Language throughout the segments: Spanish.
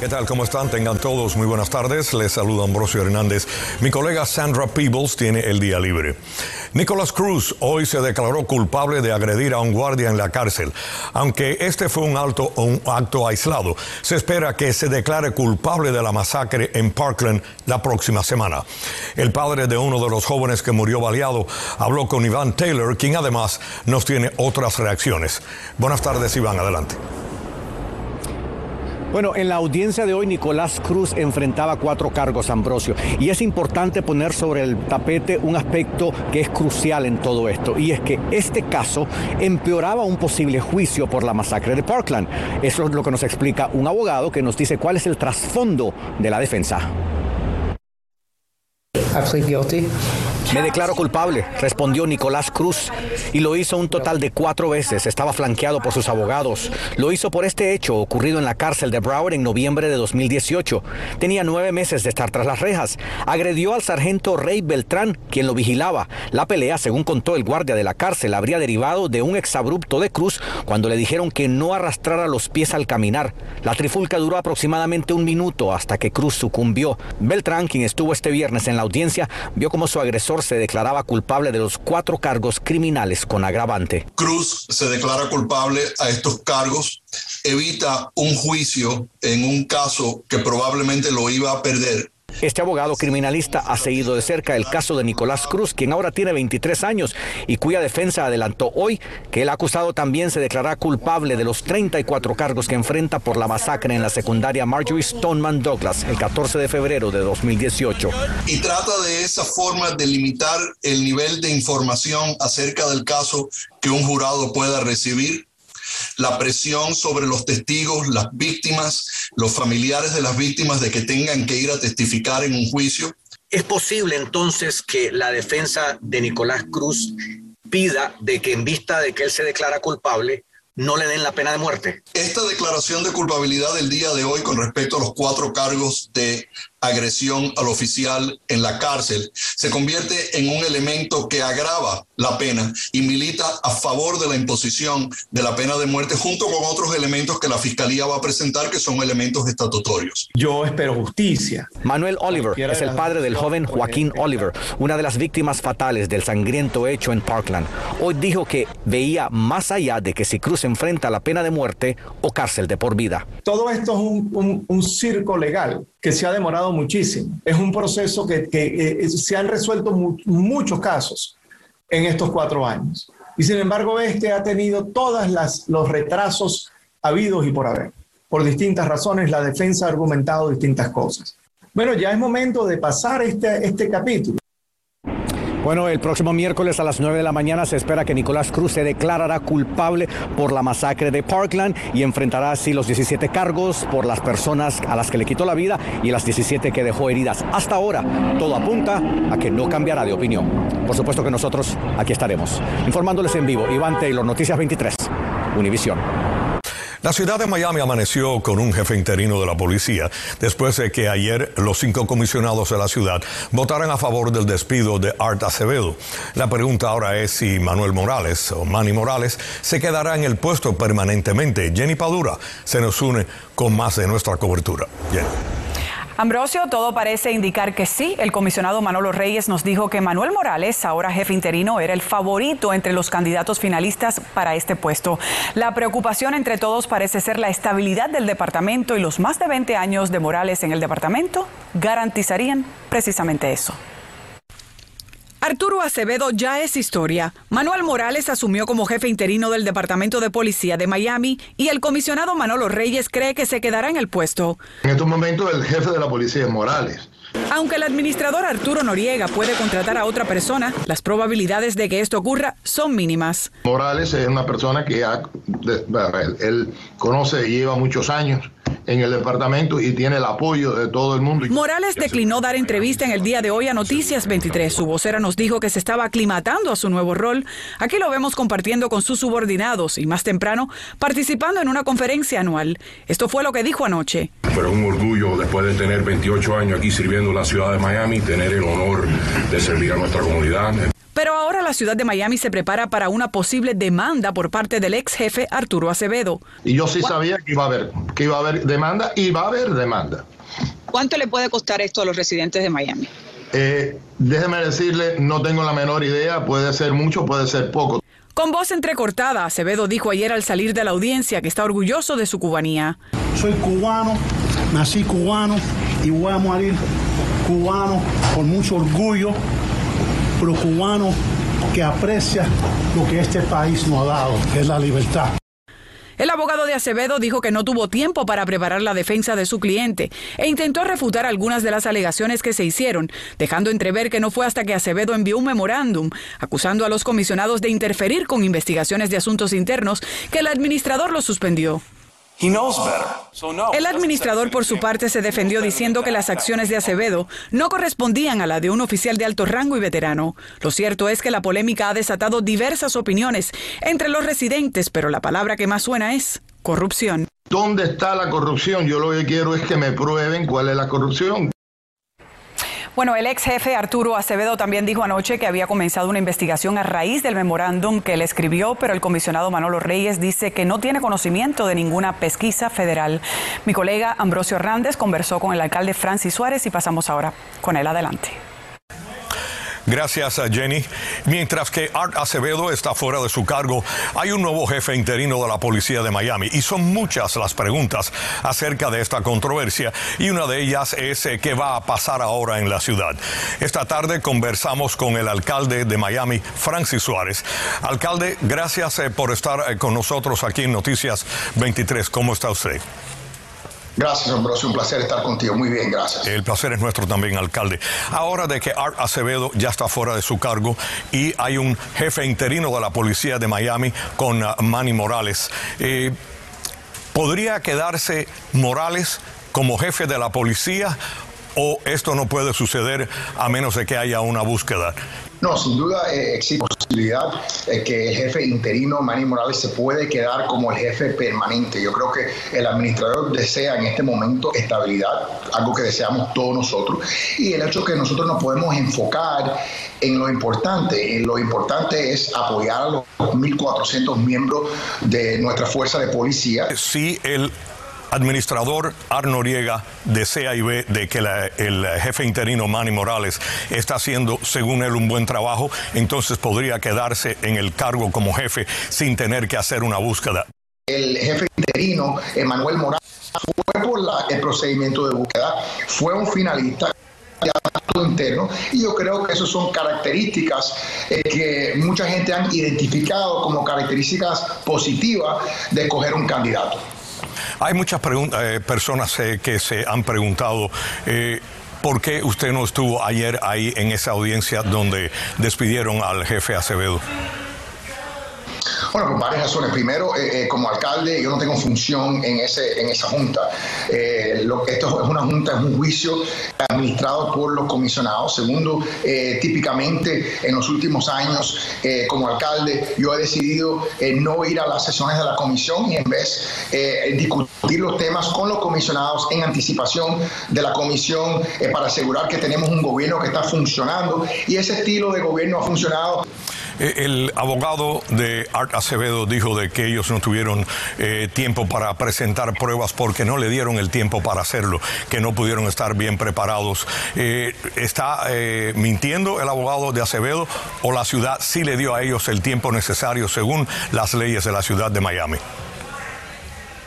¿Qué tal? ¿Cómo están? Tengan todos muy buenas tardes. Les saluda Ambrosio Hernández. Mi colega Sandra Peebles tiene el día libre. Nicholas Cruz hoy se declaró culpable de agredir a un guardia en la cárcel. Aunque este fue un, alto, un acto aislado, se espera que se declare culpable de la masacre en Parkland la próxima semana. El padre de uno de los jóvenes que murió baleado habló con Iván Taylor, quien además nos tiene otras reacciones. Buenas tardes, Iván, adelante. Bueno, en la audiencia de hoy Nicolás Cruz enfrentaba cuatro cargos, Ambrosio, y es importante poner sobre el tapete un aspecto que es crucial en todo esto, y es que este caso empeoraba un posible juicio por la masacre de Parkland. Eso es lo que nos explica un abogado que nos dice cuál es el trasfondo de la defensa. Me declaro culpable, respondió Nicolás Cruz, y lo hizo un total de cuatro veces. Estaba flanqueado por sus abogados. Lo hizo por este hecho ocurrido en la cárcel de Broward en noviembre de 2018. Tenía nueve meses de estar tras las rejas. Agredió al sargento Rey Beltrán, quien lo vigilaba. La pelea, según contó el guardia de la cárcel, habría derivado de un exabrupto de Cruz cuando le dijeron que no arrastrara los pies al caminar. La trifulca duró aproximadamente un minuto hasta que Cruz sucumbió. Beltrán, quien estuvo este viernes en la audiencia, vio como su agresor se declaraba culpable de los cuatro cargos criminales con agravante. Cruz se declara culpable a estos cargos, evita un juicio en un caso que probablemente lo iba a perder este abogado criminalista ha seguido de cerca el caso de Nicolás Cruz, quien ahora tiene 23 años y cuya defensa adelantó hoy que el acusado también se declarará culpable de los 34 cargos que enfrenta por la masacre en la secundaria Marjorie Stoneman Douglas el 14 de febrero de 2018. Y trata de esa forma de limitar el nivel de información acerca del caso que un jurado pueda recibir la presión sobre los testigos, las víctimas, los familiares de las víctimas de que tengan que ir a testificar en un juicio. ¿Es posible entonces que la defensa de Nicolás Cruz pida de que en vista de que él se declara culpable, no le den la pena de muerte. Esta declaración de culpabilidad del día de hoy con respecto a los cuatro cargos de agresión al oficial en la cárcel se convierte en un elemento que agrava la pena y milita a favor de la imposición de la pena de muerte junto con otros elementos que la fiscalía va a presentar que son elementos estatutorios. Yo espero justicia. Manuel Oliver es el padre del joven Joaquín Oliver, una de las víctimas fatales del sangriento hecho en Parkland. Hoy dijo que veía más allá de que si Cruz enfrenta la pena de muerte o cárcel de por vida. Todo esto es un, un circo legal que se ha demorado muchísimo. Es un proceso que, eh, se han resuelto muchos casos en estos cuatro años. Y sin embargo, este ha tenido todos los retrasos habidos y por haber. Por distintas razones, la defensa ha argumentado distintas cosas. Bueno, ya es momento de pasar este, este capítulo. Bueno, el próximo miércoles a las 9 de la mañana se espera que Nicolás Cruz se declarará culpable por la masacre de Parkland y enfrentará así los 17 cargos por las personas a las que le quitó la vida y las 17 que dejó heridas. Hasta ahora, todo apunta a que no cambiará de opinión. Por supuesto que nosotros aquí estaremos, informándoles en vivo. Iván Taylor, Noticias 23, Univisión. La ciudad de Miami amaneció con un jefe interino de la policía después de que ayer los cinco comisionados de la ciudad votaran a favor del despido de Art Acevedo. La pregunta ahora es si Manuel Morales o Manny Morales se quedará en el puesto permanentemente. Jenny Padura se nos une con más de nuestra cobertura. Jenny. Ambrosio, todo parece indicar que sí. El comisionado Manolo Reyes nos dijo que Manuel Morales, ahora jefe interino, era el favorito entre los candidatos finalistas para este puesto. La preocupación entre todos parece ser la estabilidad del departamento y los más de 20 años de Morales en el departamento garantizarían precisamente eso. Arturo Acevedo ya es historia. Manuel Morales asumió como jefe interino del Departamento de Policía de Miami y el comisionado Manolo Reyes cree que se quedará en el puesto. En estos momentos el jefe de la policía es Morales. Aunque el administrador Arturo Noriega puede contratar a otra persona, las probabilidades de que esto ocurra son mínimas. Morales es una persona que él, él conoce y lleva muchos años en el departamento y tiene el apoyo de todo el mundo. Morales declinó dar entrevista en el día de hoy a Noticias 23. Su vocera nos dijo que se estaba aclimatando a su nuevo rol. Aquí lo vemos compartiendo con sus subordinados y más temprano participando en una conferencia anual. Esto fue lo que dijo anoche. Pero un orgullo después de tener 28 años aquí sirviendo en la ciudad de Miami, tener el honor de servir a nuestra comunidad. Pero ahora la ciudad de Miami se prepara para una posible demanda por parte del ex jefe Arturo Acevedo. Y yo sí sabía que iba a haber, que iba a haber demanda y va a haber demanda. ¿Cuánto le puede costar esto a los residentes de Miami? Eh, déjeme decirle, no tengo la menor idea, puede ser mucho, puede ser poco. Con voz entrecortada, Acevedo dijo ayer al salir de la audiencia que está orgulloso de su cubanía. Soy cubano, nací cubano y voy a morir cubano con mucho orgullo pero cubano que aprecia lo que este país nos ha dado, que es la libertad. El abogado de Acevedo dijo que no tuvo tiempo para preparar la defensa de su cliente e intentó refutar algunas de las alegaciones que se hicieron, dejando entrever que no fue hasta que Acevedo envió un memorándum acusando a los comisionados de interferir con investigaciones de asuntos internos que el administrador lo suspendió. El administrador, por su parte, se defendió diciendo que las acciones de Acevedo no correspondían a la de un oficial de alto rango y veterano. Lo cierto es que la polémica ha desatado diversas opiniones entre los residentes, pero la palabra que más suena es corrupción. ¿Dónde está la corrupción? Yo lo que quiero es que me prueben cuál es la corrupción. Bueno, el ex jefe Arturo Acevedo también dijo anoche que había comenzado una investigación a raíz del memorándum que él escribió, pero el comisionado Manolo Reyes dice que no tiene conocimiento de ninguna pesquisa federal. Mi colega Ambrosio Hernández conversó con el alcalde Francis Suárez y pasamos ahora con él adelante. Gracias, Jenny. Mientras que Art Acevedo está fuera de su cargo, hay un nuevo jefe interino de la policía de Miami y son muchas las preguntas acerca de esta controversia y una de ellas es eh, qué va a pasar ahora en la ciudad. Esta tarde conversamos con el alcalde de Miami, Francis Suárez. Alcalde, gracias eh, por estar eh, con nosotros aquí en Noticias 23. ¿Cómo está usted? Gracias, Ambrosio. Un placer estar contigo. Muy bien, gracias. El placer es nuestro también, alcalde. Ahora de que Art Acevedo ya está fuera de su cargo y hay un jefe interino de la policía de Miami con uh, Manny Morales, eh, ¿podría quedarse Morales como jefe de la policía o esto no puede suceder a menos de que haya una búsqueda? No, sin duda eh, existe posibilidad de que el jefe interino Manny Morales se puede quedar como el jefe permanente. Yo creo que el administrador desea en este momento estabilidad, algo que deseamos todos nosotros, y el hecho que nosotros nos podemos enfocar en lo importante. En lo importante es apoyar a los 1.400 miembros de nuestra fuerza de policía. Sí, el administrador Arnoriega y ve de que el jefe interino Manny Morales está haciendo, según él, un buen trabajo, entonces podría quedarse en el cargo como jefe sin tener que hacer una búsqueda. El jefe interino, Emanuel Morales, fue por el procedimiento de búsqueda, fue un finalista interno y yo creo que esas son características eh, que mucha gente han identificado como características positivas de escoger un candidato. Hay muchas eh, personas eh, que se han preguntado. Eh, ¿Por qué usted no estuvo ayer ahí en esa audiencia donde despidieron al jefe Acevedo? Bueno, por varias razones. Primero, eh, eh, como alcalde, yo no tengo función en, ese, en esa junta. Eh, lo, esto es una junta, es un juicio administrado por los comisionados. Segundo, típicamente en los últimos años, como alcalde, yo he decidido no ir a las sesiones de la comisión y en vez discutir los temas con los comisionados en anticipación de la comisión para asegurar que tenemos un gobierno que está funcionando y ese estilo de gobierno ha funcionado. El abogado de Art Acevedo dijo de que ellos no tuvieron eh, tiempo para presentar pruebas porque no le dieron el tiempo para hacerlo, que no pudieron estar bien preparados. Eh, ¿Está eh, mintiendo el abogado de Acevedo o la ciudad sí le dio a ellos el tiempo necesario según las leyes de la ciudad de Miami?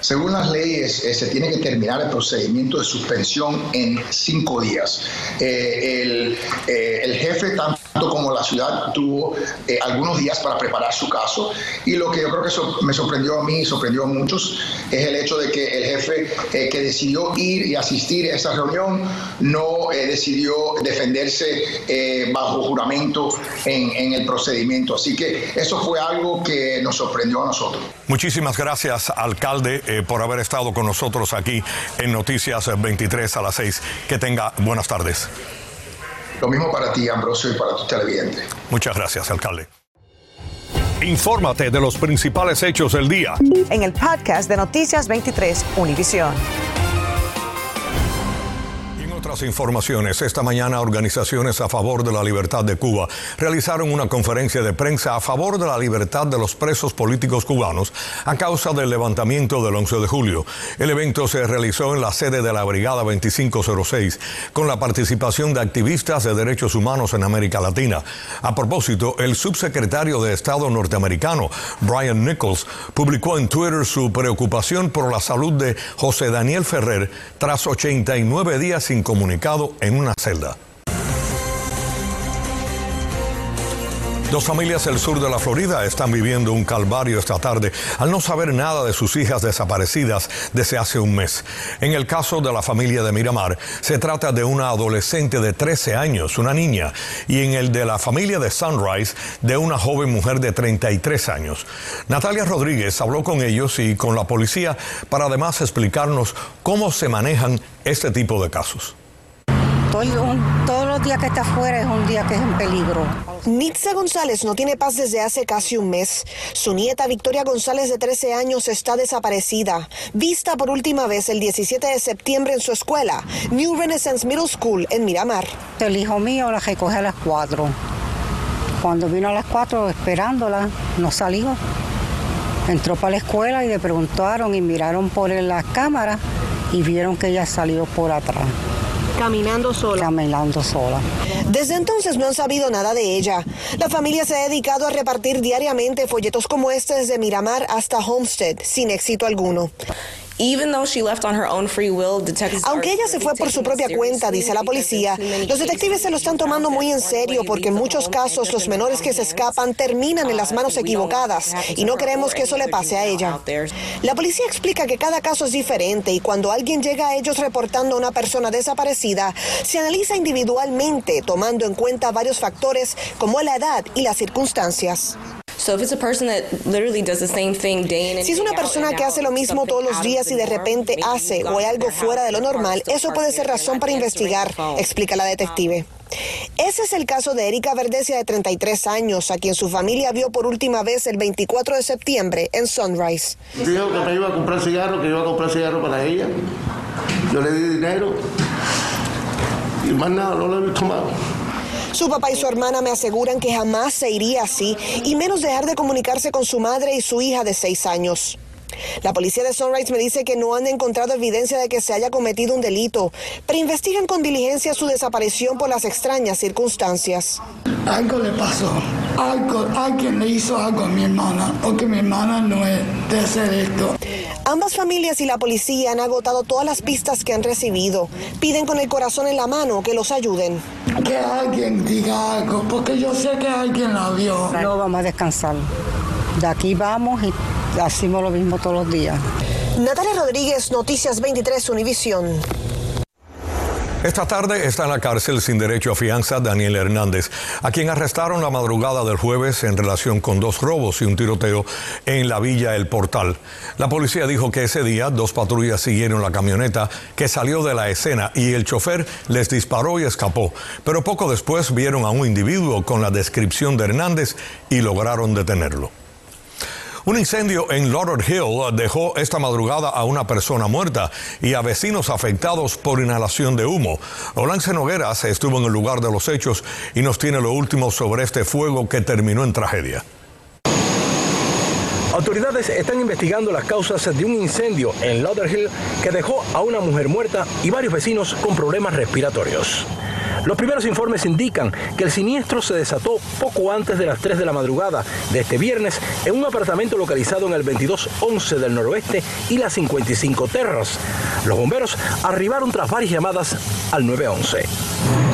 Según las leyes, eh, se tiene que terminar el procedimiento de suspensión en cinco días. Eh, el, eh, el, jefe, tanto como la ciudad, tuvo eh, algunos días para preparar su caso y lo que yo creo que me sorprendió a mí y sorprendió a muchos es el hecho de que el jefe eh, que decidió ir y asistir a esa reunión no eh, decidió defenderse bajo juramento en, en el procedimiento. Así que eso fue algo que nos sorprendió a nosotros. Muchísimas gracias, alcalde, por haber estado con nosotros aquí en Noticias 23 a las 6. Que tenga buenas tardes. Lo mismo para ti, Ambrosio, y para tus televidentes. Muchas gracias, alcalde. Infórmate de los principales hechos del día. En el podcast de Noticias 23, Univisión otras informaciones, esta mañana organizaciones a favor de la libertad de Cuba realizaron una conferencia de prensa a favor de la libertad de los presos políticos cubanos a causa del levantamiento del 11 de julio. El evento se realizó en la sede de la Brigada 2506 con la participación de activistas de derechos humanos en América Latina. A propósito, el subsecretario de Estado norteamericano, Brian Nichols, publicó en Twitter su preocupación por la salud de José Daniel Ferrer tras 89 días sin comunicado en una celda. Dos familias del sur de la Florida están viviendo un calvario esta tarde al no saber nada de sus hijas desaparecidas desde hace un mes. En el caso de la familia de Miramar, se trata de una adolescente de 13 años, una niña, y en el de la familia de Sunrise, de una joven mujer de 33 años. Natalia Rodríguez habló con ellos y con la policía para además explicarnos cómo se manejan este tipo de casos. Todos los días que está afuera es un día que es en peligro. Nitza González no tiene paz desde hace casi un mes. Su nieta Victoria González de 13 años está desaparecida, vista por última vez el 17 de septiembre en su escuela, New Renaissance Middle School en Miramar. El hijo mío la recoge a las 4. Cuando vino a las 4 esperándola, no salió. Entró para la escuela y le preguntaron y miraron por la cámara y vieron que ella salió por atrás. Caminando sola. Caminando sola. Desde entonces no han sabido nada de ella. La familia se ha dedicado a repartir diariamente folletos como este desde Miramar hasta Homestead, sin éxito alguno. Aunque ella se fue por su propia cuenta, dice la policía, los detectives se lo están tomando muy en serio porque en muchos casos los menores que se escapan terminan en las manos equivocadas y no queremos que eso le pase a ella. La policía explica que cada caso es diferente y cuando alguien llega a ellos reportando a una persona desaparecida, se analiza individualmente tomando en cuenta varios factores como la edad y las circunstancias. Si es una persona que hace lo mismo todos los días y de repente hace o hay algo fuera de lo normal, eso puede ser razón para investigar, explica la detective. Ese es el caso de Erika Verdesia de 33 años, a quien su familia vio por última vez el 24 de septiembre en Sunrise. Dijo que me iba a comprar cigarro, que iba a comprar cigarro para ella. Yo le di dinero y más nada, no lo he tomado. Su papá y su hermana me aseguran que jamás se iría así y menos dejar de comunicarse con su madre y su hija de seis años. La policía de Sunrise me dice que no han encontrado evidencia de que se haya cometido un delito, pero investigan con diligencia su desaparición por las extrañas circunstancias. Algo le pasó, algo, alguien le hizo algo a mi hermana, porque mi hermana no es de hacer esto. Ambas familias y la policía han agotado todas las pistas que han recibido. Piden con el corazón en la mano que los ayuden. Que alguien diga algo, porque yo sé que alguien la vio. No vamos a descansar. De aquí vamos y hacemos lo mismo todos los días. Natalia Rodríguez, Noticias 23, Univisión. Esta tarde está en la cárcel sin derecho a fianza Daniel Hernández, a quien arrestaron la madrugada del jueves en relación con dos robos y un tiroteo en la villa El Portal. La policía dijo que ese día dos patrullas siguieron la camioneta que salió de la escena y el chofer les disparó y escapó, pero poco después vieron a un individuo con la descripción de Hernández y lograron detenerlo. Un incendio en Lauderdale Hill dejó esta madrugada a una persona muerta y a vecinos afectados por inhalación de humo. Olance Nogueras estuvo en el lugar de los hechos y nos tiene lo último sobre este fuego que terminó en tragedia. Autoridades están investigando las causas de un incendio en Lauderdale que dejó a una mujer muerta y varios vecinos con problemas respiratorios. Los primeros informes indican que el siniestro se desató poco antes de las 3 de la madrugada de este viernes en un apartamento localizado en el 2211 del noroeste y las 55 Terras. Los bomberos arribaron tras varias llamadas al 911.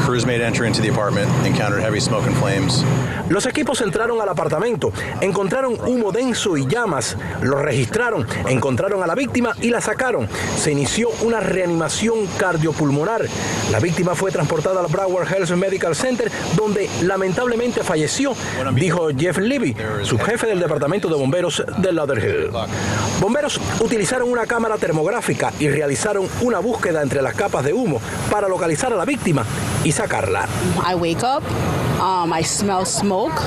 Los equipos entraron al apartamento, encontraron humo denso y llamas, lo registraron, encontraron a la víctima y la sacaron. Se inició una reanimación cardiopulmonar. La víctima fue transportada al Broward Health Medical Center, donde lamentablemente falleció, dijo Jeff Levy, subjefe del Departamento de Bomberos de Lauderhill. Bomberos utilizaron una cámara termográfica y realizaron una búsqueda entre las capas de humo para localizar a la víctima y sacarla. I wake up, um, I smell smoke,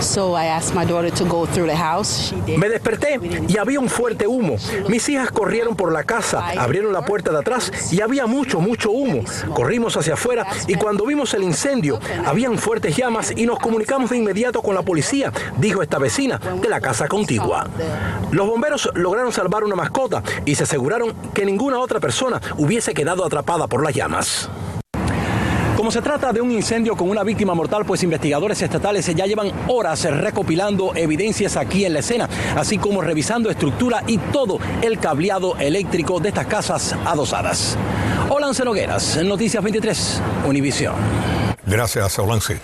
so I asked my daughter to go through the house. She did. Me desperté y había un fuerte humo. Mis hijas corrieron por la casa, abrieron la puerta de atrás y había mucho, mucho humo. Corrimos hacia afuera y cuando vimos el incendio, habían fuertes llamas y nos comunicamos de inmediato con la policía, dijo esta vecina de la casa contigua. Los bomberos lograron salvar una mascota y se aseguraron que ninguna otra persona hubiese quedado atrapada por las llamas. Como se trata de un incendio con una víctima mortal, pues investigadores estatales ya llevan horas recopilando evidencias aquí en la escena, así como revisando estructura y todo el cableado eléctrico de estas casas adosadas. Olance Nogueras, Noticias 23, Univisión. Gracias, Olance.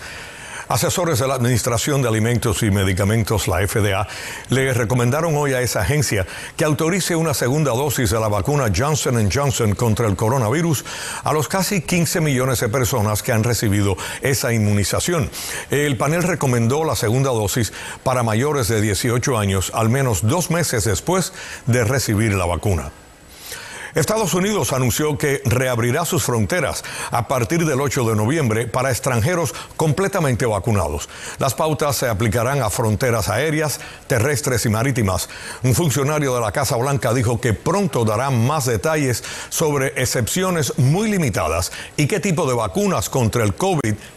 Asesores de la Administración de Alimentos y Medicamentos, la FDA, le recomendaron hoy a esa agencia que autorice una segunda dosis de la vacuna Johnson Johnson contra el coronavirus a los casi 15 millones de personas que han recibido esa inmunización. El panel recomendó la segunda dosis para mayores de 18 años al menos dos meses después de recibir la vacuna. Estados Unidos anunció que reabrirá sus fronteras a partir del 8 de noviembre para extranjeros completamente vacunados. Las pautas se aplicarán a fronteras aéreas, terrestres y marítimas. Un funcionario de la Casa Blanca dijo que pronto dará más detalles sobre excepciones muy limitadas y qué tipo de vacunas contra el COVID